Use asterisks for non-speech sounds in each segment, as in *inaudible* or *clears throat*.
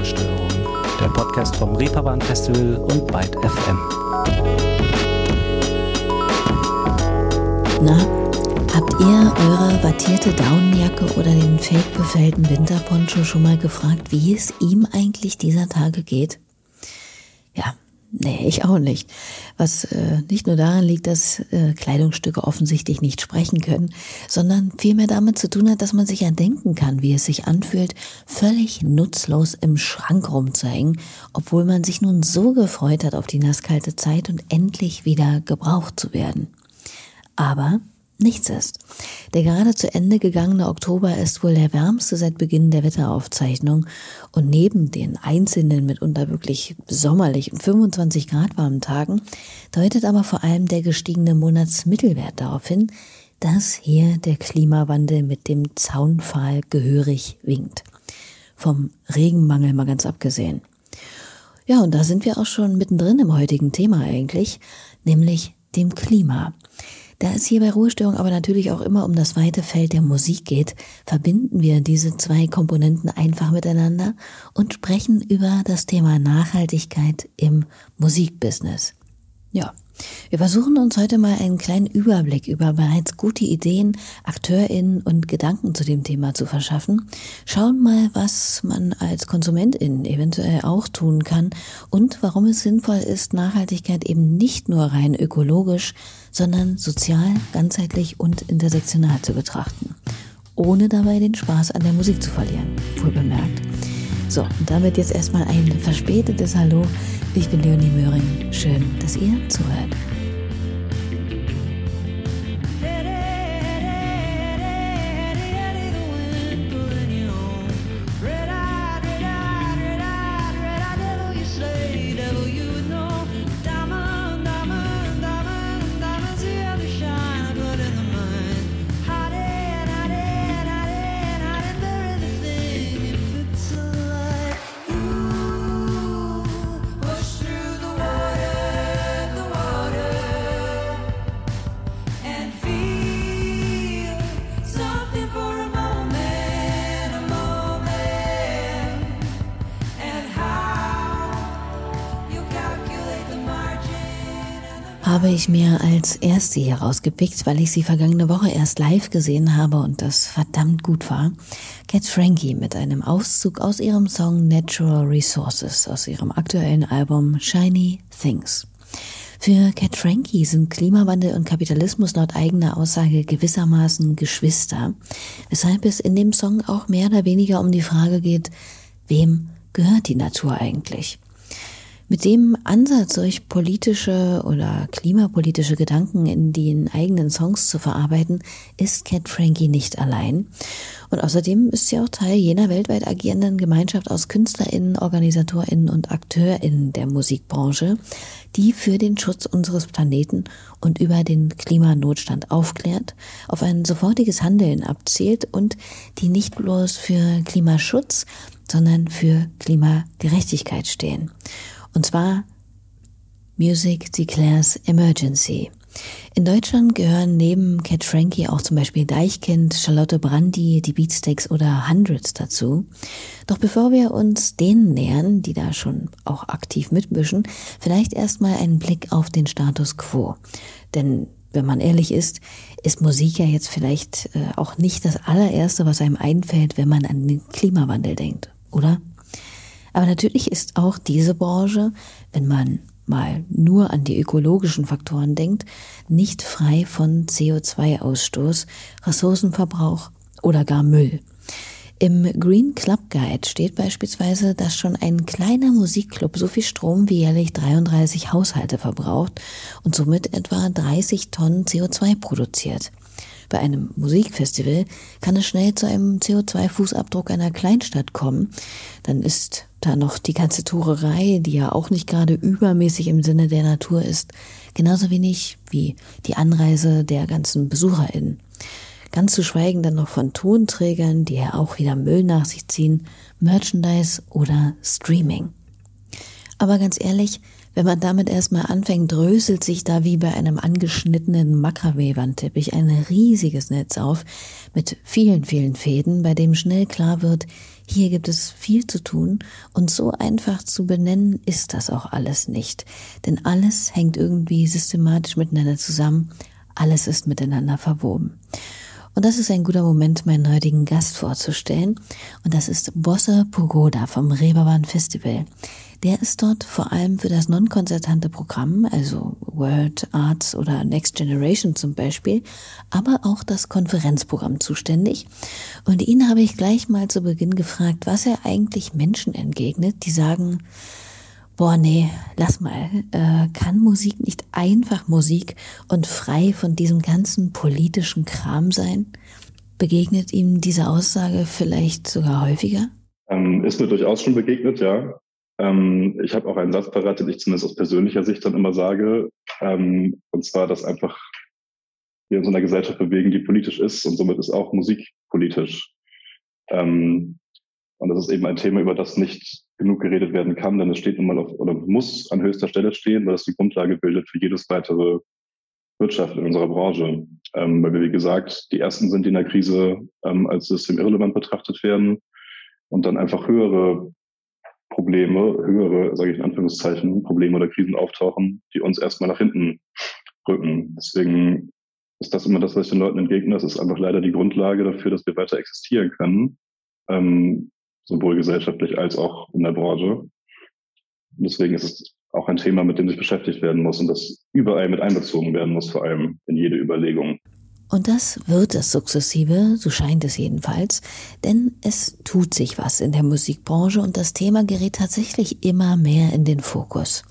Ruhestörung, der Podcast vom Reeperbahn Festival und Byte FM. Na, habt ihr eure wattierte Daunenjacke oder den fake befällten Winterponcho schon mal gefragt, wie es ihm eigentlich dieser Tage geht? Ja, Nee, ich auch nicht. Was äh, nicht nur daran liegt, dass äh, Kleidungsstücke offensichtlich nicht sprechen können, sondern vielmehr damit zu tun hat, dass man sich ja denken kann, wie es sich anfühlt, völlig nutzlos im Schrank rumzuhängen, obwohl man sich nun so gefreut hat auf die nasskalte Zeit und endlich wieder gebraucht zu werden. Aber nichts ist. Der gerade zu Ende gegangene Oktober ist wohl der wärmste seit Beginn der Wetteraufzeichnung und neben den einzelnen mitunter wirklich sommerlichen 25 Grad warmen Tagen deutet aber vor allem der gestiegene Monatsmittelwert darauf hin, dass hier der Klimawandel mit dem Zaunpfahl gehörig winkt. Vom Regenmangel mal ganz abgesehen. Ja, und da sind wir auch schon mittendrin im heutigen Thema eigentlich, nämlich dem Klima. Da es hier bei Ruhestörung aber natürlich auch immer um das weite Feld der Musik geht, verbinden wir diese zwei Komponenten einfach miteinander und sprechen über das Thema Nachhaltigkeit im Musikbusiness. Ja, wir versuchen uns heute mal einen kleinen Überblick über bereits gute Ideen, AkteurInnen und Gedanken zu dem Thema zu verschaffen. Schauen mal, was man als KonsumentInnen eventuell auch tun kann und warum es sinnvoll ist, Nachhaltigkeit eben nicht nur rein ökologisch, sondern sozial, ganzheitlich und intersektional zu betrachten. Ohne dabei den Spaß an der Musik zu verlieren, wohl bemerkt. So, und damit jetzt erstmal ein verspätetes Hallo. Ich bin Leonie Möhring. Schön, dass ihr zuhört. Habe ich mir als erste hier rausgepickt, weil ich sie vergangene Woche erst live gesehen habe und das verdammt gut war. Cat Frankie mit einem Auszug aus ihrem Song Natural Resources aus ihrem aktuellen Album Shiny Things. Für Cat Frankie sind Klimawandel und Kapitalismus laut eigener Aussage gewissermaßen Geschwister, weshalb es in dem Song auch mehr oder weniger um die Frage geht, wem gehört die Natur eigentlich? Mit dem Ansatz, solch politische oder klimapolitische Gedanken in den eigenen Songs zu verarbeiten, ist Cat Frankie nicht allein. Und außerdem ist sie auch Teil jener weltweit agierenden Gemeinschaft aus KünstlerInnen, OrganisatorInnen und AkteurInnen der Musikbranche, die für den Schutz unseres Planeten und über den Klimanotstand aufklärt, auf ein sofortiges Handeln abzielt und die nicht bloß für Klimaschutz, sondern für Klimagerechtigkeit stehen. Und zwar Music Declares Emergency. In Deutschland gehören neben Cat Frankie auch zum Beispiel Deichkind, Charlotte Brandy, die Beatsteaks oder Hundreds dazu. Doch bevor wir uns denen nähern, die da schon auch aktiv mitmischen, vielleicht erstmal einen Blick auf den Status quo. Denn wenn man ehrlich ist, ist Musik ja jetzt vielleicht äh, auch nicht das allererste, was einem einfällt, wenn man an den Klimawandel denkt, oder? Aber natürlich ist auch diese Branche, wenn man mal nur an die ökologischen Faktoren denkt, nicht frei von CO2-Ausstoß, Ressourcenverbrauch oder gar Müll. Im Green Club Guide steht beispielsweise, dass schon ein kleiner Musikclub so viel Strom wie jährlich 33 Haushalte verbraucht und somit etwa 30 Tonnen CO2 produziert. Bei einem Musikfestival kann es schnell zu einem CO2-Fußabdruck einer Kleinstadt kommen. Dann ist da noch die ganze Tourerei, die ja auch nicht gerade übermäßig im Sinne der Natur ist, genauso wenig wie die Anreise der ganzen BesucherInnen. Ganz zu schweigen dann noch von Tonträgern, die ja auch wieder Müll nach sich ziehen, Merchandise oder Streaming. Aber ganz ehrlich, Wenn man damit erstmal anfängt, dröselt sich da wie bei einem angeschnittenen Makramee-Wandteppich ein riesiges Netz auf mit vielen, vielen Fäden, bei dem schnell klar wird, hier gibt es viel zu tun und so einfach zu benennen ist das auch alles nicht. Denn alles hängt irgendwie systematisch miteinander zusammen, alles ist miteinander verwoben. Und das ist ein guter Moment, meinen heutigen Gast vorzustellen. Und das ist Bosse Pogoda vom Reeperbahn Festival. Der ist dort vor allem für das non-konzertante Programm, also World Arts oder Next Generation zum Beispiel, aber auch das Konferenzprogramm zuständig. Und ihn habe ich gleich mal zu Beginn gefragt, was er eigentlich Menschen entgegnet, die sagen, boah, nee, lass mal, äh, kann Musik nicht einfach Musik und frei von diesem ganzen politischen Kram sein? Begegnet ihm diese Aussage vielleicht sogar häufiger? Ähm, ist mir durchaus schon begegnet, ja. Ähm, ich habe auch einen Satz parat, den ich zumindest aus persönlicher Sicht dann immer sage. Ähm, und zwar, dass einfach wir in so einer Gesellschaft bewegen, die politisch ist und somit ist auch Musik politisch. Ähm, und das ist eben ein Thema, über das nicht genug geredet werden kann, denn es steht nun mal auf oder muss an höchster Stelle stehen, weil es die Grundlage bildet für jedes weitere Wirtschaft in unserer Branche. Ähm, weil wir, wie gesagt, die ersten sind, die in der Krise ähm, als systemirrelevant betrachtet werden und dann einfach höhere Probleme, höhere, sage ich in Anführungszeichen, Probleme oder Krisen auftauchen, die uns erstmal nach hinten rücken. Deswegen ist das immer das, was ich den Leuten entgegne. Das ist einfach leider die Grundlage dafür, dass wir weiter existieren können, ähm, sowohl gesellschaftlich als auch in der Branche. Deswegen ist es auch ein Thema, mit dem sich beschäftigt werden muss und das überall mit einbezogen werden muss, vor allem in jede Überlegung. Und das wird es sukzessive, so scheint es jedenfalls, denn es tut sich was in der Musikbranche und das Thema gerät tatsächlich immer mehr in den Fokus.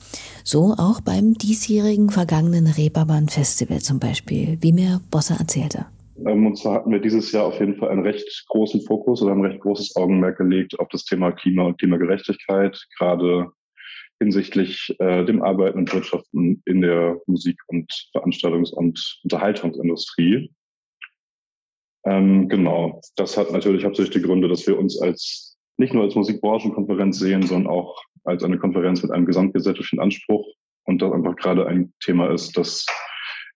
So auch beim diesjährigen vergangenen Reeperbahn Festival zum Beispiel, wie mir Bosse erzählte. Ähm, und zwar hatten wir dieses Jahr auf jeden Fall einen recht großen Fokus oder ein recht großes Augenmerk gelegt auf das Thema Klima und Klimagerechtigkeit, gerade hinsichtlich äh, dem Arbeiten und Wirtschaften in der Musik- und Veranstaltungs- und Unterhaltungsindustrie. Ähm, genau, das hat natürlich hauptsächlich die Gründe, dass wir uns als nicht nur als Musikbranchenkonferenz sehen, sondern auch als eine Konferenz mit einem gesamtgesellschaftlichen Anspruch. Und das einfach gerade ein Thema ist, das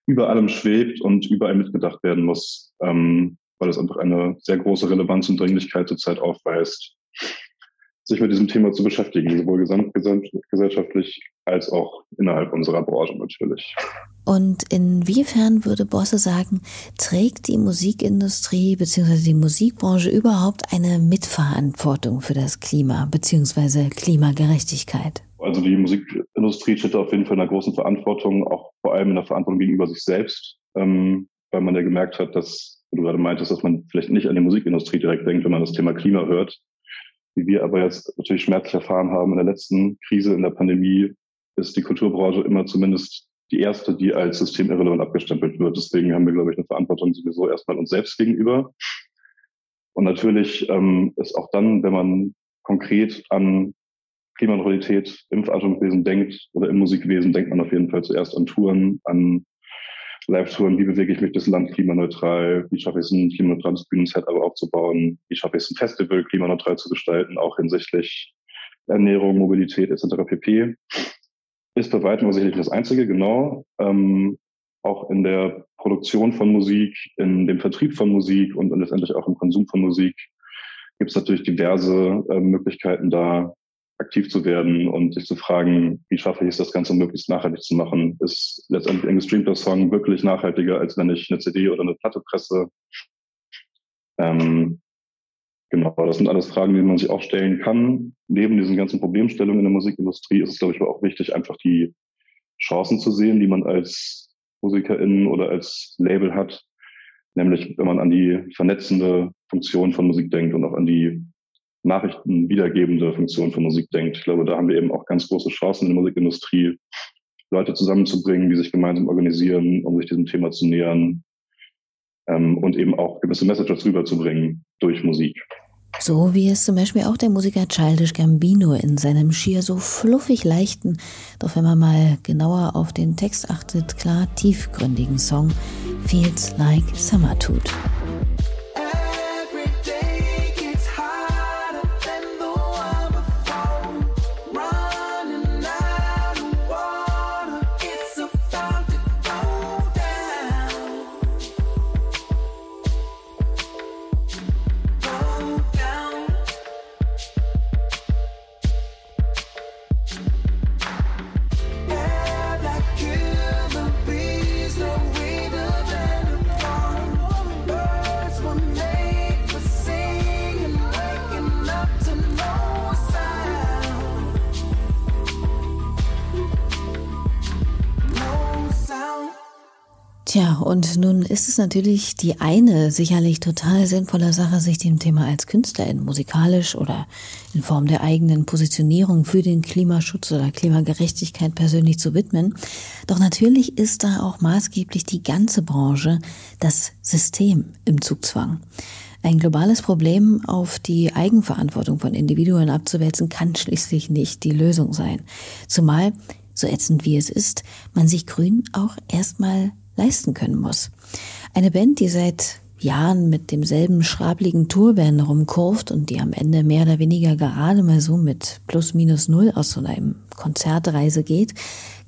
über allem schwebt und überall mitgedacht werden muss, ähm, weil es einfach eine sehr große Relevanz und Dringlichkeit zurzeit aufweist sich mit diesem Thema zu beschäftigen, sowohl gesamtgesellschaftlich als auch innerhalb unserer Branche natürlich. Und inwiefern würde Bosse sagen, trägt die Musikindustrie bzw. die Musikbranche überhaupt eine Mitverantwortung für das Klima bzw. Klimagerechtigkeit? Also die Musikindustrie steht auf jeden Fall in einer großen Verantwortung, auch vor allem in der Verantwortung gegenüber sich selbst, ähm, weil man ja gemerkt hat, dass, du gerade meintest, dass man vielleicht nicht an die Musikindustrie direkt denkt, wenn man das Thema Klima hört, wie wir aber jetzt natürlich schmerzlich erfahren haben in der letzten Krise, in der Pandemie, ist die Kulturbranche immer zumindest die erste, die als systemirrelevant abgestempelt wird. Deswegen haben wir, glaube ich, eine Verantwortung sowieso erstmal uns selbst gegenüber. Und natürlich ähm, ist auch dann, wenn man konkret an Klimaneutralität im Veranstaltungswesen denkt oder im Musikwesen, denkt man auf jeden Fall zuerst an Touren, an Live-Touren, wie bewege ich mich das Land klimaneutral, wie schaffe ich es, ein klimaneutrales Bühnenset aber aufzubauen, wie schaffe ich es, ein Festival klimaneutral zu gestalten, auch hinsichtlich Ernährung, Mobilität etc. pp. Ist bei weitem sicherlich das Einzige, genau. Ähm, auch in der Produktion von Musik, in dem Vertrieb von Musik und, und letztendlich auch im Konsum von Musik gibt es natürlich diverse äh, Möglichkeiten, da aktiv zu werden und sich zu fragen, wie schaffe ich es, das Ganze möglichst nachhaltig zu machen? Ist letztendlich ein gestreamter Song wirklich nachhaltiger, als wenn ich eine CD oder eine Platte presse? Ähm, genau, das sind alles Fragen, die man sich auch stellen kann. Neben diesen ganzen Problemstellungen in der Musikindustrie ist es, glaube ich, auch wichtig, einfach die Chancen zu sehen, die man als MusikerInnen oder als Label hat. Nämlich, wenn man an die vernetzende Funktion von Musik denkt und auch an die Nachrichten wiedergebende Funktion von Musik denkt. Ich glaube, da haben wir eben auch ganz große Chancen in der Musikindustrie, Leute zusammenzubringen, die sich gemeinsam organisieren, um sich diesem Thema zu nähern ähm, und eben auch gewisse Messages rüberzubringen durch Musik. So wie es zum Beispiel auch der Musiker Childish Gambino in seinem schier so fluffig leichten, doch wenn man mal genauer auf den Text achtet, klar tiefgründigen Song Feels Like Summer tut. Ist natürlich die eine sicherlich total sinnvolle Sache, sich dem Thema als Künstlerin musikalisch oder in Form der eigenen Positionierung für den Klimaschutz oder Klimagerechtigkeit persönlich zu widmen. Doch natürlich ist da auch maßgeblich die ganze Branche, das System im Zugzwang. Ein globales Problem auf die Eigenverantwortung von Individuen abzuwälzen, kann schließlich nicht die Lösung sein. Zumal, so ätzend wie es ist, man sich Grün auch erstmal leisten können muss. Eine Band, die seit Jahren mit demselben schrabligen Tourband rumkurft und die am Ende mehr oder weniger gerade mal so mit plus minus null aus so einem Konzertreise geht,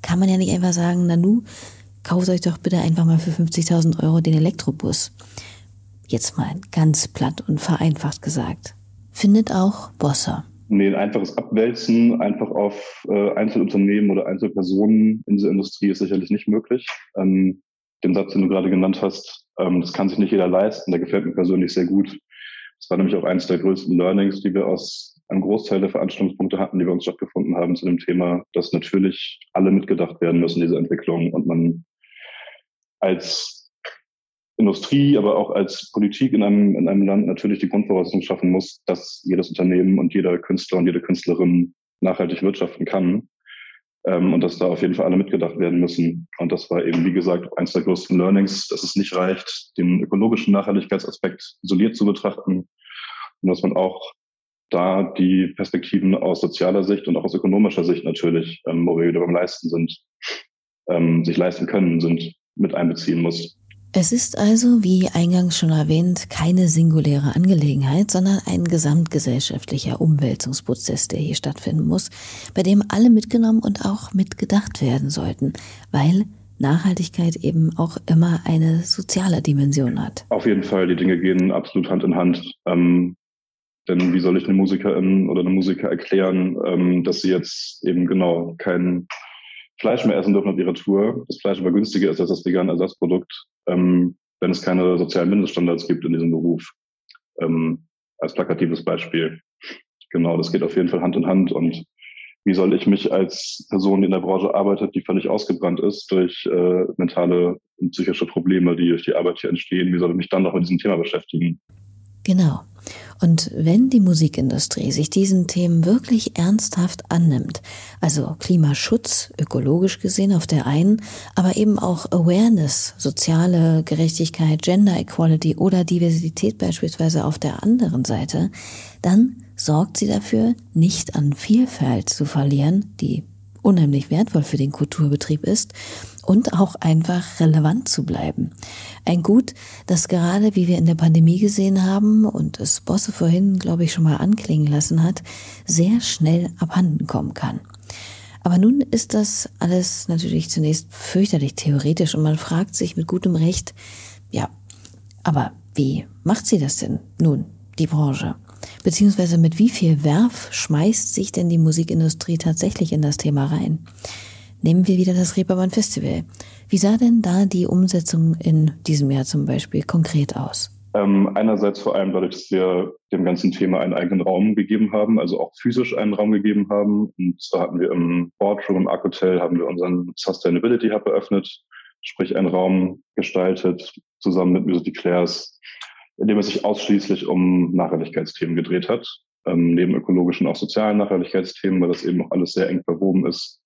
kann man ja nicht einfach sagen, Nanu, kauft euch doch bitte einfach mal für 50.000 Euro den Elektrobus. Jetzt mal ganz platt und vereinfacht gesagt. Findet auch Bosser. Nee, ein einfaches Abwälzen einfach auf äh, Einzelunternehmen oder Einzelpersonen in dieser Industrie ist sicherlich nicht möglich. Ähm, den Satz, den du gerade genannt hast, ähm, das kann sich nicht jeder leisten. Der gefällt mir persönlich sehr gut. Das war nämlich auch eines der größten Learnings, die wir aus einem Großteil der Veranstaltungspunkte hatten, die bei uns stattgefunden haben zu dem Thema, dass natürlich alle mitgedacht werden müssen, diese Entwicklung, und man als Industrie, aber auch als Politik in einem, in einem Land natürlich die Grundvoraussetzung schaffen muss, dass jedes Unternehmen und jeder Künstler und jede Künstlerin nachhaltig wirtschaften kann ähm, und dass da auf jeden Fall alle mitgedacht werden müssen. Und das war eben, wie gesagt, eines der größten Learnings, dass es nicht reicht, den ökologischen Nachhaltigkeitsaspekt isoliert zu betrachten und dass man auch da die Perspektiven aus sozialer Sicht und auch aus ökonomischer Sicht natürlich, ähm, wo wir wieder beim Leisten sind, ähm, sich leisten können, sind, mit einbeziehen muss. Es ist also, wie eingangs schon erwähnt, keine singuläre Angelegenheit, sondern ein gesamtgesellschaftlicher Umwälzungsprozess, der hier stattfinden muss, bei dem alle mitgenommen und auch mitgedacht werden sollten, weil Nachhaltigkeit eben auch immer eine soziale Dimension hat. Auf jeden Fall, die Dinge gehen absolut Hand in Hand. Ähm, denn wie soll ich eine Musikerin oder eine Musiker erklären, ähm, dass sie jetzt eben genau kein Fleisch mehr essen dürfen auf ihrer Tour, das Fleisch aber günstiger ist als das vegane Ersatzprodukt, ähm, wenn es keine sozialen Mindeststandards gibt in diesem Beruf. Ähm, als plakatives Beispiel. Genau, das geht auf jeden Fall Hand in Hand. Und wie soll ich mich als Person, die in der Branche arbeitet, die völlig ausgebrannt ist durch äh, mentale und psychische Probleme, die durch die Arbeit hier entstehen, wie soll ich mich dann noch mit diesem Thema beschäftigen? Genau. Und wenn die Musikindustrie sich diesen Themen wirklich ernsthaft annimmt, also Klimaschutz, ökologisch gesehen auf der einen, aber eben auch Awareness, soziale Gerechtigkeit, Gender Equality oder Diversität beispielsweise auf der anderen Seite, dann sorgt sie dafür, nicht an Vielfalt zu verlieren, die unheimlich wertvoll für den Kulturbetrieb ist, und auch einfach relevant zu bleiben. Ein Gut, das gerade, wie wir in der Pandemie gesehen haben und es Bosse vorhin, glaube ich, schon mal anklingen lassen hat, sehr schnell abhanden kommen kann. Aber nun ist das alles natürlich zunächst fürchterlich theoretisch und man fragt sich mit gutem Recht, ja, aber wie macht sie das denn nun, die Branche? Beziehungsweise mit wie viel Werf schmeißt sich denn die Musikindustrie tatsächlich in das Thema rein? Nehmen wir wieder das Reeperbahn Festival. Wie sah denn da die Umsetzung in diesem Jahr zum Beispiel konkret aus? Ähm, einerseits vor allem dadurch, dass wir dem ganzen Thema einen eigenen Raum gegeben haben, also auch physisch einen Raum gegeben haben. Und so hatten wir im Boardroom im Arc Hotel haben wir unseren Sustainability Hub eröffnet, sprich einen Raum gestaltet, zusammen mit Music Declares, in dem es sich ausschließlich um Nachhaltigkeitsthemen gedreht hat. Ähm, neben ökologischen auch sozialen Nachhaltigkeitsthemen, weil das eben auch alles sehr eng verwoben ist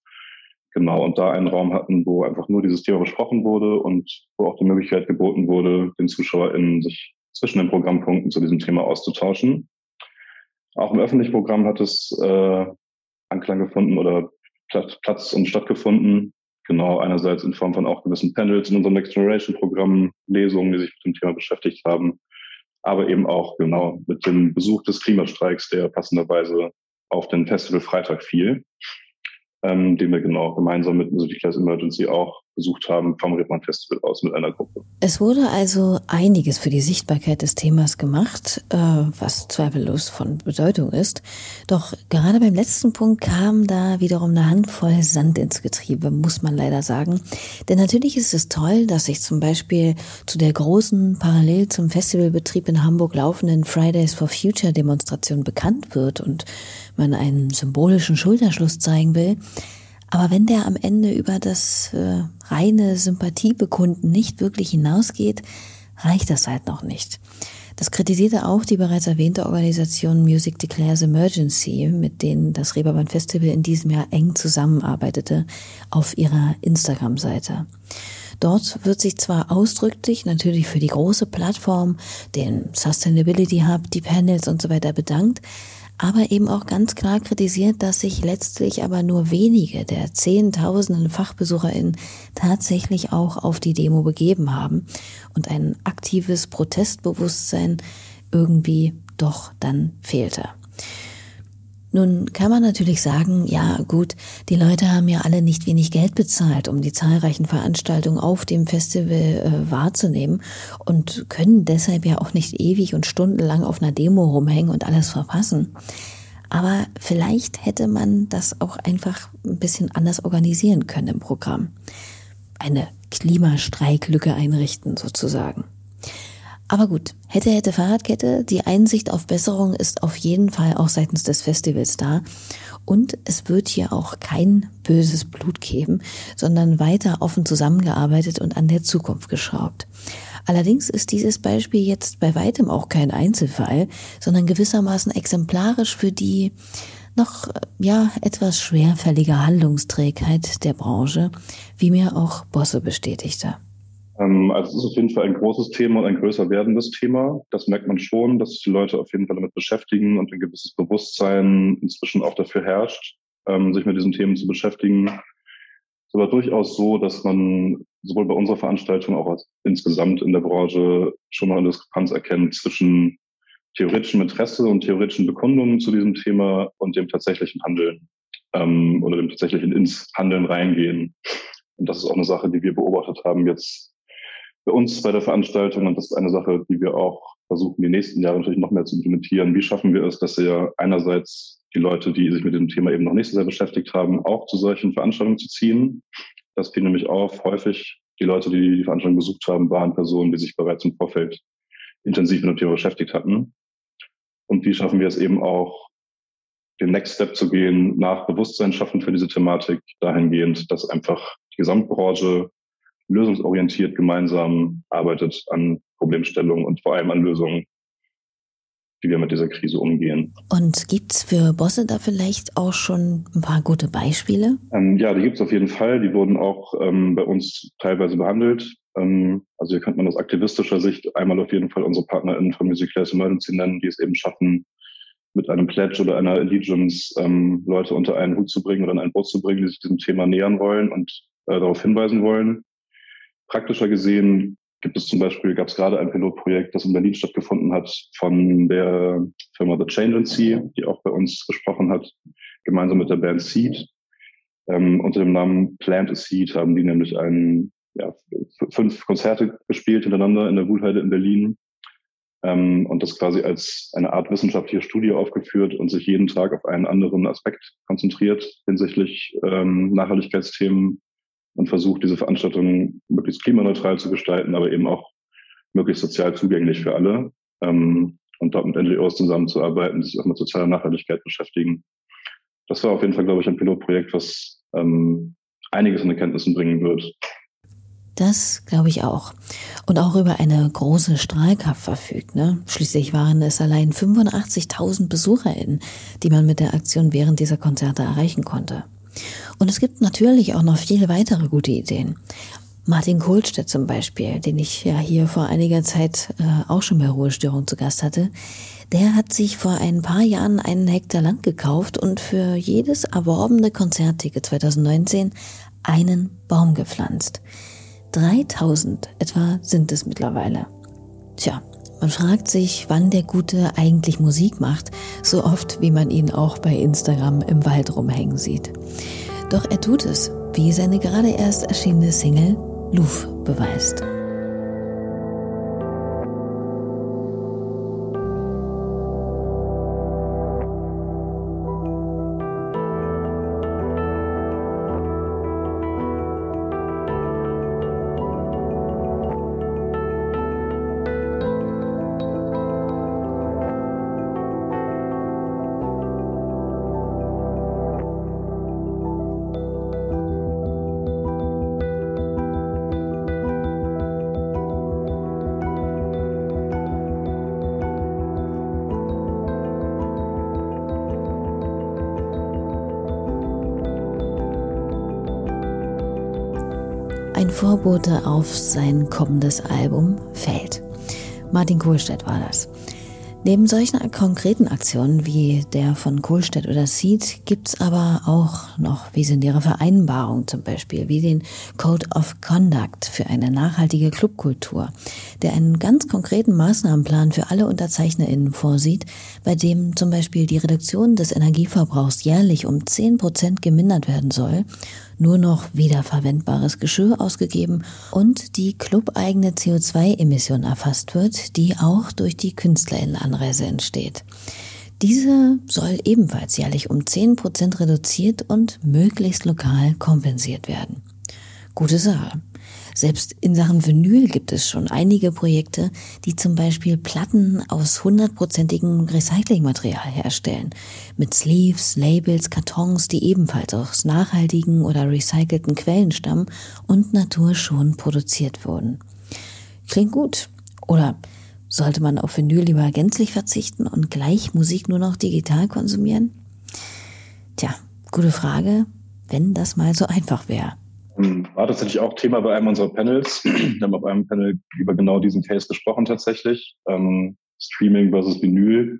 Genau, und da einen Raum hatten, wo einfach nur dieses Thema besprochen wurde und wo auch die Möglichkeit geboten wurde, den ZuschauerInnen sich zwischen den Programmpunkten zu diesem Thema auszutauschen. Auch im öffentlichen Programm hat es äh, Anklang gefunden oder Platz und stattgefunden. Genau, einerseits in Form von auch gewissen Panels in unserem Next Generation Programm, Lesungen, die sich mit dem Thema beschäftigt haben, aber eben auch genau mit dem Besuch des Klimastreiks, der passenderweise auf den Festival Freitag fiel ähm, den wir genau gemeinsam mit Music Class Emergency auch besucht haben vom Redman Festival aus mit einer Gruppe. Es wurde also einiges für die Sichtbarkeit des Themas gemacht, äh, was zweifellos von Bedeutung ist. Doch gerade beim letzten Punkt kam da wiederum eine Handvoll Sand ins Getriebe, muss man leider sagen. Denn natürlich ist es toll, dass sich zum Beispiel zu der großen parallel zum Festivalbetrieb in Hamburg laufenden Fridays for Future Demonstration bekannt wird und man einen symbolischen Schulterschluss zeigen will. Aber wenn der am Ende über das äh, reine Sympathiebekunden nicht wirklich hinausgeht, reicht das halt noch nicht. Das kritisierte auch die bereits erwähnte Organisation Music Declares Emergency, mit denen das Reeperbahn Festival in diesem Jahr eng zusammenarbeitete, auf ihrer Instagram-Seite. Dort wird sich zwar ausdrücklich natürlich für die große Plattform, den Sustainability Hub, die Panels und so weiter bedankt, aber eben auch ganz klar kritisiert, dass sich letztlich aber nur wenige der Zehntausenden FachbesucherInnen tatsächlich auch auf die Demo begeben haben und ein aktives Protestbewusstsein irgendwie doch dann fehlte. Nun kann man natürlich sagen, ja gut, die Leute haben ja alle nicht wenig Geld bezahlt, um die zahlreichen Veranstaltungen auf dem Festival äh, wahrzunehmen und können deshalb ja auch nicht ewig und stundenlang auf einer Demo rumhängen und alles verpassen. Aber vielleicht hätte man das auch einfach ein bisschen anders organisieren können im Programm. Eine Klimastreiklücke einrichten sozusagen. Aber gut, hätte, hätte Fahrradkette, die Einsicht auf Besserung ist auf jeden Fall auch seitens des Festivals da. Und es wird hier auch kein böses Blut geben, sondern weiter offen zusammengearbeitet und an der Zukunft geschraubt. Allerdings ist dieses Beispiel jetzt bei weitem auch kein Einzelfall, sondern gewissermaßen exemplarisch für die noch ja etwas schwerfällige Handlungsträgheit der Branche, wie mir auch Bosse bestätigte. Ähm, also es ist auf jeden Fall ein großes Thema und ein größer werdendes Thema. Das merkt man schon, dass sich die Leute auf jeden Fall damit beschäftigen und ein gewisses Bewusstsein inzwischen auch dafür herrscht, ähm, sich mit diesen Themen zu beschäftigen. Es ist aber durchaus so, dass man sowohl bei unserer Veranstaltung auch als insgesamt in der Branche schon noch eine Diskrepanz erkennt zwischen theoretischem Interesse und theoretischen Bekundungen zu diesem Thema und dem tatsächlichen Handeln ähm, oder dem tatsächlichen ins Handeln reingehen. Und das ist auch eine Sache, die wir beobachtet haben jetzt bei uns bei der Veranstaltung, und das ist eine Sache, die wir auch versuchen, die nächsten Jahre natürlich noch mehr zu implementieren. Wie schaffen wir es, dass wir einerseits die Leute, die sich mit dem Thema eben noch nicht so sehr beschäftigt haben, auch zu solchen Veranstaltungen zu ziehen? Das fiel nämlich auf. Häufig die Leute, die die Veranstaltung besucht haben, waren Personen, die sich bereits im Vorfeld intensiv mit dem Thema beschäftigt hatten. Und wie schaffen wir es eben auch, den Next Step zu gehen, nach Bewusstsein schaffen für diese Thematik, dahingehend, dass einfach die Gesamtbranche lösungsorientiert gemeinsam arbeitet an Problemstellungen und vor allem an Lösungen, wie wir mit dieser Krise umgehen. Und gibt es für Bosse da vielleicht auch schon ein paar gute Beispiele? Ähm, ja, die gibt es auf jeden Fall. Die wurden auch ähm, bei uns teilweise behandelt. Ähm, also hier könnte man aus aktivistischer Sicht einmal auf jeden Fall unsere PartnerInnen von Music Class Emergency nennen, die es eben schaffen, mit einem Pledge oder einer Allegiance ähm, Leute unter einen Hut zu bringen oder in ein Boot zu bringen, die sich diesem Thema nähern wollen und äh, darauf hinweisen wollen. Praktischer gesehen gibt es zum Beispiel, gab es gerade ein Pilotprojekt, das in Berlin stattgefunden hat, von der Firma The Change and Sea, die auch bei uns gesprochen hat, gemeinsam mit der Band Seed. Ähm, unter dem Namen Plant a Seed haben die nämlich ein, ja, fünf Konzerte gespielt hintereinander in der Wuhlheide in Berlin ähm, und das quasi als eine Art wissenschaftliche Studie aufgeführt und sich jeden Tag auf einen anderen Aspekt konzentriert hinsichtlich ähm, Nachhaltigkeitsthemen und versucht, diese Veranstaltung möglichst klimaneutral zu gestalten, aber eben auch möglichst sozial zugänglich für alle. Ähm, und dort mit NGOs zusammenzuarbeiten, die sich auch mit sozialer Nachhaltigkeit beschäftigen. Das war auf jeden Fall, glaube ich, ein Pilotprojekt, was ähm, einiges an Erkenntnissen bringen wird. Das glaube ich auch. Und auch über eine große Strahlkraft verfügt. Ne? Schließlich waren es allein 85.000 BesucherInnen, die man mit der Aktion während dieser Konzerte erreichen konnte. Und es gibt natürlich auch noch viele weitere gute Ideen. Martin Kohlstedt zum Beispiel, den ich ja hier vor einiger Zeit äh, auch schon bei Ruhestörung zu Gast hatte, der hat sich vor ein paar Jahren einen Hektar Land gekauft und für jedes erworbene Konzertticket 2019 einen Baum gepflanzt. 3000 etwa sind es mittlerweile. Tja, man fragt sich, wann der Gute eigentlich Musik macht, so oft wie man ihn auch bei Instagram im Wald rumhängen sieht. Doch er tut es, wie seine gerade erst erschienene Single Luf beweist. Vorbote auf sein kommendes Album Feld. Martin Kohlstedt war das. Neben solchen konkreten Aktionen wie der von Kohlstedt oder Seed gibt's aber auch noch visionäre Vereinbarungen, zum Beispiel wie den Code of Conduct für eine nachhaltige Clubkultur, der einen ganz konkreten Maßnahmenplan für alle UnterzeichnerInnen vorsieht, bei dem zum Beispiel die Reduktion des Energieverbrauchs jährlich um 10 Prozent gemindert werden soll nur noch wiederverwendbares Geschirr ausgegeben und die clubeigene CO2-Emission erfasst wird, die auch durch die Künstlerinnenanreise entsteht. Diese soll ebenfalls jährlich um 10% reduziert und möglichst lokal kompensiert werden. Gute Sache. Selbst in Sachen Vinyl gibt es schon einige Projekte, die zum Beispiel Platten aus hundertprozentigem Recyclingmaterial herstellen. Mit Sleeves, Labels, Kartons, die ebenfalls aus nachhaltigen oder recycelten Quellen stammen und naturschon produziert wurden. Klingt gut. Oder sollte man auf Vinyl lieber gänzlich verzichten und gleich Musik nur noch digital konsumieren? Tja, gute Frage, wenn das mal so einfach wäre. Ähm, war tatsächlich auch Thema bei einem unserer Panels. *clears throat* Wir haben auf einem Panel über genau diesen Case gesprochen tatsächlich. Ähm, Streaming versus Vinyl.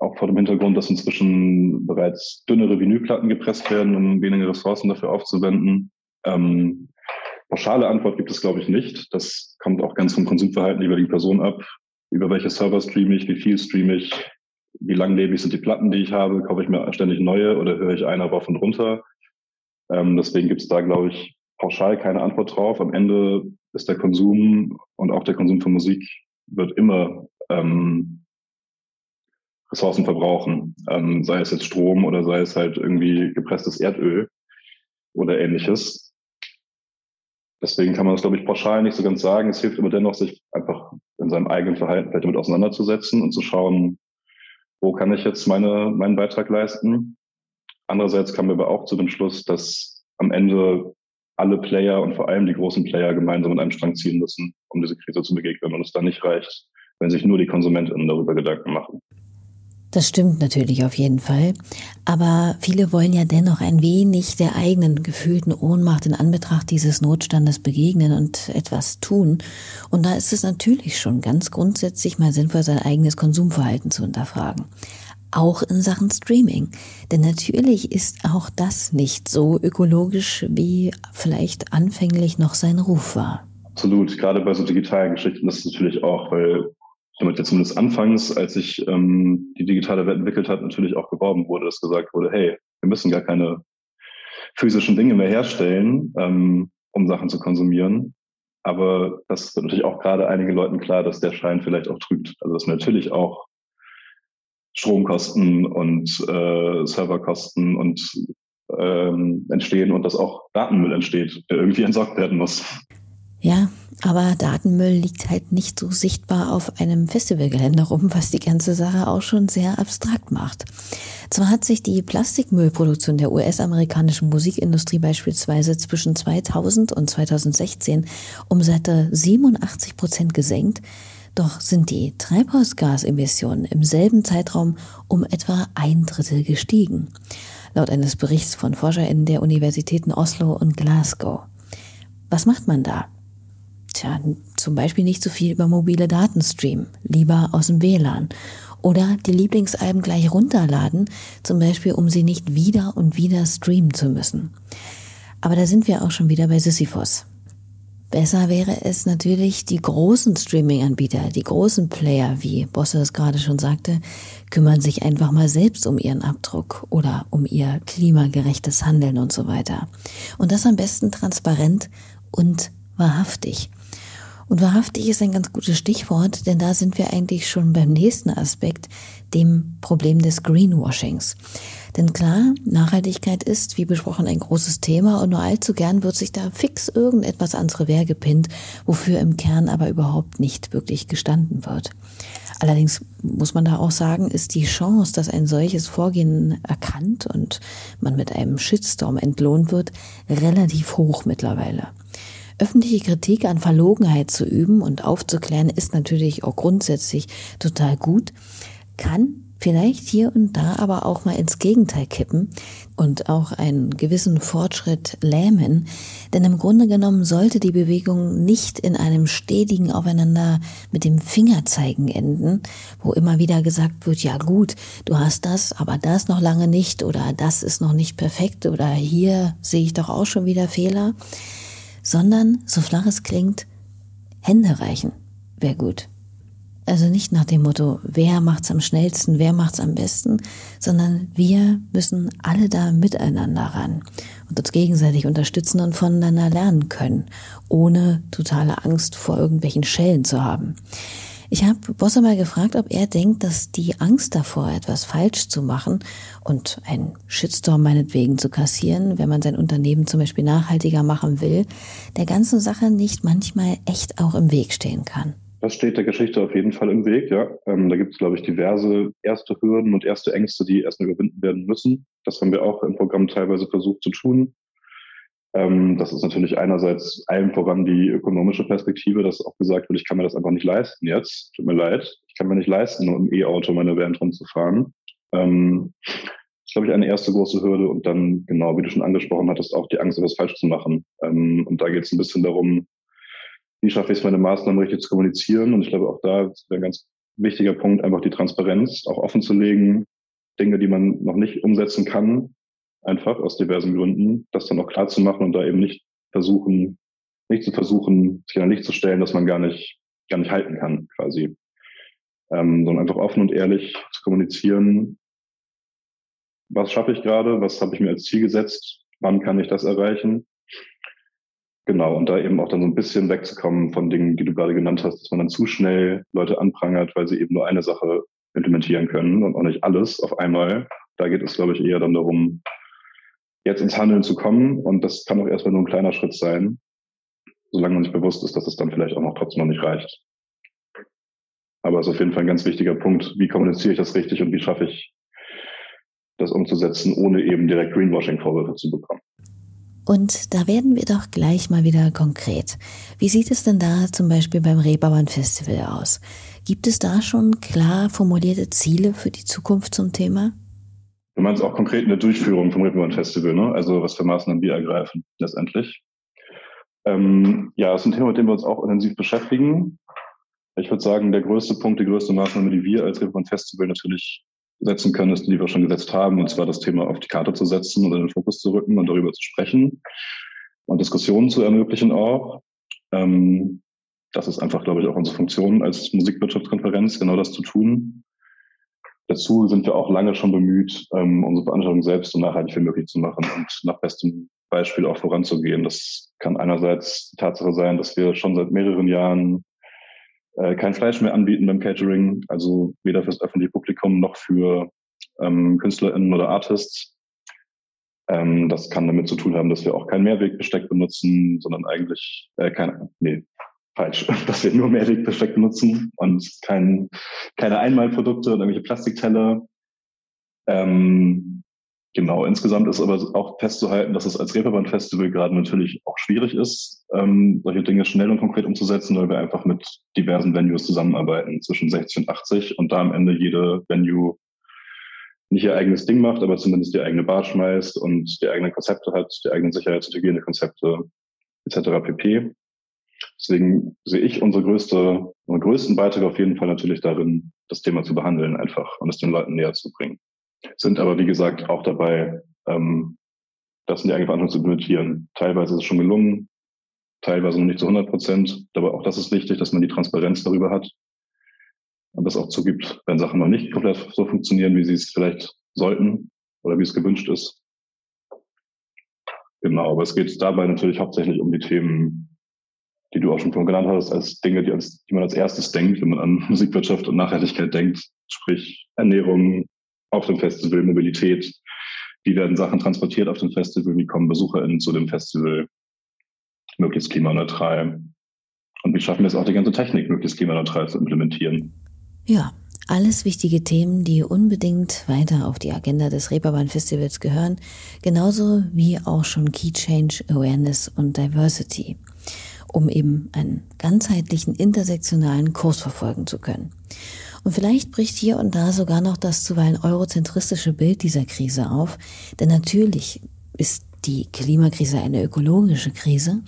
Auch vor dem Hintergrund, dass inzwischen bereits dünnere Vinylplatten gepresst werden, um weniger Ressourcen dafür aufzuwenden. Ähm, pauschale Antwort gibt es, glaube ich, nicht. Das kommt auch ganz vom Konsumverhalten über die Person ab. Über welche Server streame ich, wie viel streame ich, wie langlebig sind die Platten, die ich habe, kaufe ich mir ständig neue oder höre ich eine rauf und runter. Ähm, deswegen gibt es da, glaube ich, pauschal keine Antwort drauf. Am Ende ist der Konsum und auch der Konsum von Musik wird immer ähm, Ressourcen verbrauchen, ähm, sei es jetzt Strom oder sei es halt irgendwie gepresstes Erdöl oder ähnliches. Deswegen kann man das, glaube ich, pauschal nicht so ganz sagen. Es hilft aber dennoch, sich einfach in seinem eigenen Verhalten damit auseinanderzusetzen und zu schauen, wo kann ich jetzt meine, meinen Beitrag leisten. Andererseits kamen wir aber auch zu dem Schluss, dass am Ende alle Player und vor allem die großen Player gemeinsam in einem Strang ziehen müssen, um diese Krise zu begegnen und es dann nicht reicht, wenn sich nur die KonsumentInnen darüber Gedanken machen. Das stimmt natürlich auf jeden Fall. Aber viele wollen ja dennoch ein wenig der eigenen gefühlten Ohnmacht in Anbetracht dieses Notstandes begegnen und etwas tun. Und da ist es natürlich schon ganz grundsätzlich mal sinnvoll, sein eigenes Konsumverhalten zu hinterfragen auch in Sachen Streaming. Denn natürlich ist auch das nicht so ökologisch, wie vielleicht anfänglich noch sein Ruf war. Absolut, gerade bei so digitalen Geschichten ist es natürlich auch, weil damit ja zumindest anfangs, als sich ähm, die digitale Welt entwickelt hat, natürlich auch geworben wurde, dass gesagt wurde, hey, wir müssen gar keine physischen Dinge mehr herstellen, ähm, um Sachen zu konsumieren. Aber das wird natürlich auch gerade einigen Leuten klar, dass der Schein vielleicht auch trügt. Also dass natürlich auch Stromkosten und äh, Serverkosten und ähm, entstehen und dass auch Datenmüll entsteht, der irgendwie *laughs* entsorgt werden muss. Ja, aber Datenmüll liegt halt nicht so sichtbar auf einem Festivalgelände rum, was die ganze Sache auch schon sehr abstrakt macht. Zwar hat sich die Plastikmüllproduktion der US-amerikanischen Musikindustrie beispielsweise zwischen 2000 und 2016 um satte 87 Prozent gesenkt, doch sind die Treibhausgasemissionen im selben Zeitraum um etwa ein Drittel gestiegen. Laut eines Berichts von ForscherInnen der Universitäten Oslo und Glasgow. Was macht man da? Tja, zum Beispiel nicht so viel über mobile Daten streamen, lieber aus dem WLAN. Oder die Lieblingsalben gleich runterladen, zum Beispiel um sie nicht wieder und wieder streamen zu müssen. Aber da sind wir auch schon wieder bei Sisyphos. Besser wäre es natürlich, die großen Streaming-Anbieter, die großen Player, wie Bosse es gerade schon sagte, kümmern sich einfach mal selbst um ihren Abdruck oder um ihr klimagerechtes Handeln und so weiter. Und das am besten transparent und wahrhaftig. Und wahrhaftig ist ein ganz gutes Stichwort, denn da sind wir eigentlich schon beim nächsten Aspekt, dem Problem des Greenwashings. Denn klar, Nachhaltigkeit ist, wie besprochen, ein großes Thema und nur allzu gern wird sich da fix irgendetwas ans Revers gepinnt, wofür im Kern aber überhaupt nicht wirklich gestanden wird. Allerdings muss man da auch sagen, ist die Chance, dass ein solches Vorgehen erkannt und man mit einem Shitstorm entlohnt wird, relativ hoch mittlerweile. Öffentliche Kritik an Verlogenheit zu üben und aufzuklären ist natürlich auch grundsätzlich total gut, kann vielleicht hier und da aber auch mal ins Gegenteil kippen und auch einen gewissen Fortschritt lähmen, denn im Grunde genommen sollte die Bewegung nicht in einem stetigen Aufeinander mit dem Fingerzeigen enden, wo immer wieder gesagt wird, ja gut, du hast das, aber das noch lange nicht oder das ist noch nicht perfekt oder hier sehe ich doch auch schon wieder Fehler, sondern, so flach es klingt, Hände reichen. Wäre gut. Also nicht nach dem Motto, wer macht's am schnellsten, wer macht's am besten, sondern wir müssen alle da miteinander ran und uns gegenseitig unterstützen und voneinander lernen können, ohne totale Angst vor irgendwelchen Schellen zu haben. Ich habe Bosse mal gefragt, ob er denkt, dass die Angst davor, etwas falsch zu machen und einen Shitstorm meinetwegen zu kassieren, wenn man sein Unternehmen zum Beispiel nachhaltiger machen will, der ganzen Sache nicht manchmal echt auch im Weg stehen kann. Das steht der Geschichte auf jeden Fall im Weg, ja. Ähm, da gibt es, glaube ich, diverse erste Hürden und erste Ängste, die erstmal überwinden werden müssen. Das haben wir auch im Programm teilweise versucht zu tun. Ähm, das ist natürlich einerseits allem voran die ökonomische Perspektive, dass auch gesagt wird, ich kann mir das einfach nicht leisten jetzt. Tut mir leid. Ich kann mir nicht leisten, nur im E-Auto meine Van zu fahren. Ähm, das ist, glaube ich, eine erste große Hürde. Und dann, genau, wie du schon angesprochen hattest, auch die Angst, etwas falsch zu machen. Ähm, und da geht es ein bisschen darum, wie schaffe ich es, meine Maßnahmen richtig zu kommunizieren? Und ich glaube, auch da ist ein ganz wichtiger Punkt, einfach die Transparenz auch offen zu legen, Dinge, die man noch nicht umsetzen kann, einfach aus diversen Gründen, das dann auch klar zu machen und da eben nicht versuchen, nicht zu versuchen, sich an Licht zu stellen, dass man gar nicht, gar nicht halten kann, quasi. Ähm, sondern einfach offen und ehrlich zu kommunizieren, was schaffe ich gerade, was habe ich mir als Ziel gesetzt, wann kann ich das erreichen Genau, und da eben auch dann so ein bisschen wegzukommen von Dingen, die du gerade genannt hast, dass man dann zu schnell Leute anprangert, weil sie eben nur eine Sache implementieren können und auch nicht alles auf einmal. Da geht es, glaube ich, eher dann darum, jetzt ins Handeln zu kommen. Und das kann auch erstmal nur ein kleiner Schritt sein, solange man sich bewusst ist, dass es dann vielleicht auch noch trotzdem noch nicht reicht. Aber es ist auf jeden Fall ein ganz wichtiger Punkt. Wie kommuniziere ich das richtig und wie schaffe ich das umzusetzen, ohne eben direkt Greenwashing-Vorwürfe zu bekommen? Und da werden wir doch gleich mal wieder konkret. Wie sieht es denn da zum Beispiel beim Reeperbahn Festival aus? Gibt es da schon klar formulierte Ziele für die Zukunft zum Thema? Du meinst auch konkret in der Durchführung vom Reeperbahn Festival, ne? Also was für Maßnahmen wir ergreifen letztendlich. Ähm, ja, das ist ein Thema, mit dem wir uns auch intensiv beschäftigen. Ich würde sagen, der größte Punkt, die größte Maßnahme, die wir als Reeperbahn Festival natürlich setzen können, ist, die wir schon gesetzt haben, und zwar das Thema auf die Karte zu setzen und in den Fokus zu rücken und darüber zu sprechen und Diskussionen zu ermöglichen auch. Ähm, das ist einfach, glaube ich, auch unsere Funktion als Musikwirtschaftskonferenz, genau das zu tun. Dazu sind wir auch lange schon bemüht, ähm, unsere Veranstaltung selbst so nachhaltig wie möglich zu machen und nach bestem Beispiel auch voranzugehen. Das kann einerseits die Tatsache sein, dass wir schon seit mehreren Jahren äh, kein Fleisch mehr anbieten beim Catering, also weder fürs öffentliche Publikum noch für ähm, KünstlerInnen oder Artists. Ähm, das kann damit zu tun haben, dass wir auch kein Mehrwegbesteck benutzen, sondern eigentlich äh, kein, nee, falsch, *laughs* dass wir nur Mehrwegbesteck benutzen und kein, keine Einmalprodukte oder irgendwelche Plastikteller. Ähm, Genau, insgesamt ist aber auch festzuhalten, dass es als Reeperbahn-Festival gerade natürlich auch schwierig ist, ähm, solche Dinge schnell und konkret umzusetzen, weil wir einfach mit diversen Venues zusammenarbeiten, zwischen 60 und 80 und da am Ende jede Venue nicht ihr eigenes Ding macht, aber zumindest die eigene Bar schmeißt und die eigenen Konzepte hat, die eigenen Sicherheits- und Hygienekonzepte etc. pp. Deswegen sehe ich unsere größte, unseren größten Beitrag auf jeden Fall natürlich darin, das Thema zu behandeln einfach und es den Leuten näher zu bringen sind aber, wie gesagt, auch dabei, ähm, das in die eigene Verantwortung zu implementieren. Teilweise ist es schon gelungen, teilweise noch nicht zu 100 Prozent. Aber auch das ist wichtig, dass man die Transparenz darüber hat und das auch zugibt, wenn Sachen noch nicht komplett so funktionieren, wie sie es vielleicht sollten oder wie es gewünscht ist. Genau, aber es geht dabei natürlich hauptsächlich um die Themen, die du auch schon genannt hast, als Dinge, die, als, die man als erstes denkt, wenn man an *laughs* Musikwirtschaft und Nachhaltigkeit denkt, sprich Ernährung, auf dem Festival, Mobilität. Wie werden Sachen transportiert auf dem Festival? Wie kommen BesucherInnen zu dem Festival? Möglichst klimaneutral. Und wie schaffen wir es auch, die ganze Technik möglichst klimaneutral zu implementieren? Ja, alles wichtige Themen, die unbedingt weiter auf die Agenda des Reeperbahn Festivals gehören, genauso wie auch schon Key Change, Awareness und Diversity, um eben einen ganzheitlichen intersektionalen Kurs verfolgen zu können. Und vielleicht bricht hier und da sogar noch das zuweilen eurozentristische Bild dieser Krise auf, denn natürlich ist die Klimakrise eine ökologische Krise,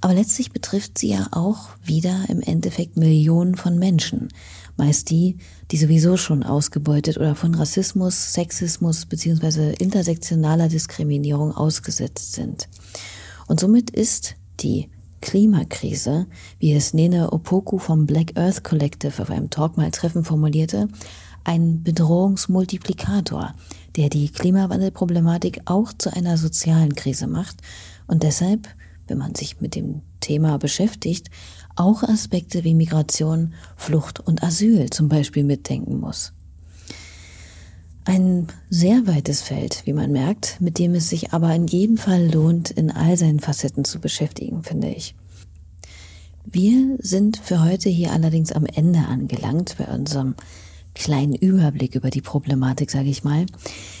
aber letztlich betrifft sie ja auch wieder im Endeffekt Millionen von Menschen, meist die, die sowieso schon ausgebeutet oder von Rassismus, Sexismus bzw. intersektionaler Diskriminierung ausgesetzt sind. Und somit ist die Klimakrise, wie es Nene Opoku vom Black Earth Collective auf einem Talk mal Treffen formulierte, ein Bedrohungsmultiplikator, der die Klimawandelproblematik auch zu einer sozialen Krise macht und deshalb, wenn man sich mit dem Thema beschäftigt, auch Aspekte wie Migration, Flucht und Asyl zum Beispiel mitdenken muss. Ein sehr weites Feld, wie man merkt, mit dem es sich aber in jedem Fall lohnt, in all seinen Facetten zu beschäftigen, finde ich. Wir sind für heute hier allerdings am Ende angelangt bei unserem kleinen Überblick über die Problematik, sage ich mal.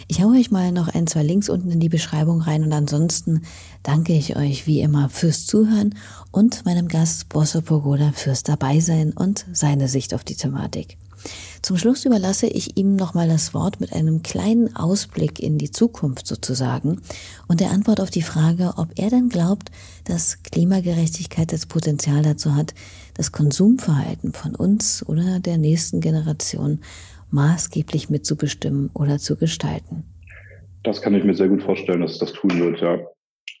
Ich haue euch mal noch ein, zwei Links unten in die Beschreibung rein und ansonsten danke ich euch wie immer fürs Zuhören und meinem Gast Bosso Pogoda fürs Dabeisein und seine Sicht auf die Thematik. Zum Schluss überlasse ich ihm nochmal das Wort mit einem kleinen Ausblick in die Zukunft sozusagen und der Antwort auf die Frage, ob er denn glaubt, dass Klimagerechtigkeit das Potenzial dazu hat, das Konsumverhalten von uns oder der nächsten Generation maßgeblich mitzubestimmen oder zu gestalten. Das kann ich mir sehr gut vorstellen, dass das tun wird, ja.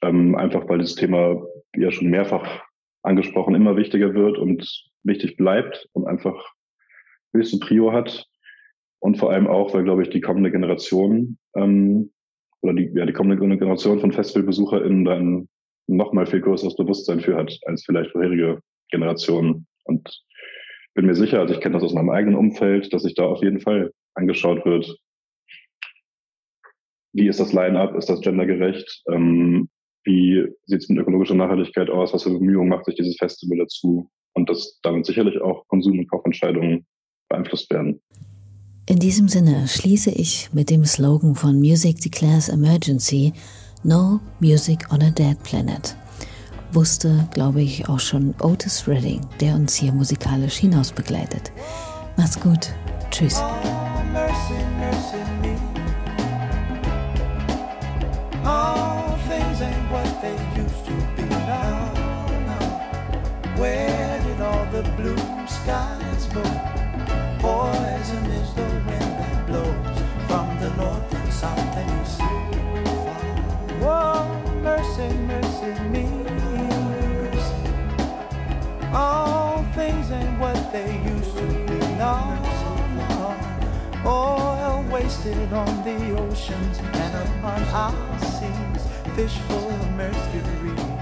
Ähm, einfach weil das Thema, ja schon mehrfach angesprochen, immer wichtiger wird und wichtig bleibt und einfach höchste Prio hat. Und vor allem auch, weil, glaube ich, die kommende Generation ähm, oder die, ja, die kommende Generation von FestivalbesucherInnen dann noch mal viel größeres Bewusstsein für hat als vielleicht vorherige Generationen. Und bin mir sicher, also ich kenne das aus meinem eigenen Umfeld, dass sich da auf jeden Fall angeschaut wird, wie ist das Line-up, ist das gendergerecht, ähm, wie sieht es mit ökologischer Nachhaltigkeit aus, was für Bemühungen macht sich dieses Festival dazu? Und dass damit sicherlich auch Konsum- und Kaufentscheidungen beeinflusst werden. In diesem Sinne schließe ich mit dem Slogan von Music Declares Emergency No Music on a Dead Planet. Wusste, glaube ich, auch schon Otis Redding, der uns hier musikalisch hinaus begleitet. Macht's gut. Tschüss. Where did all the blue skies go? On the oceans and upon our seas. Fish full of mercury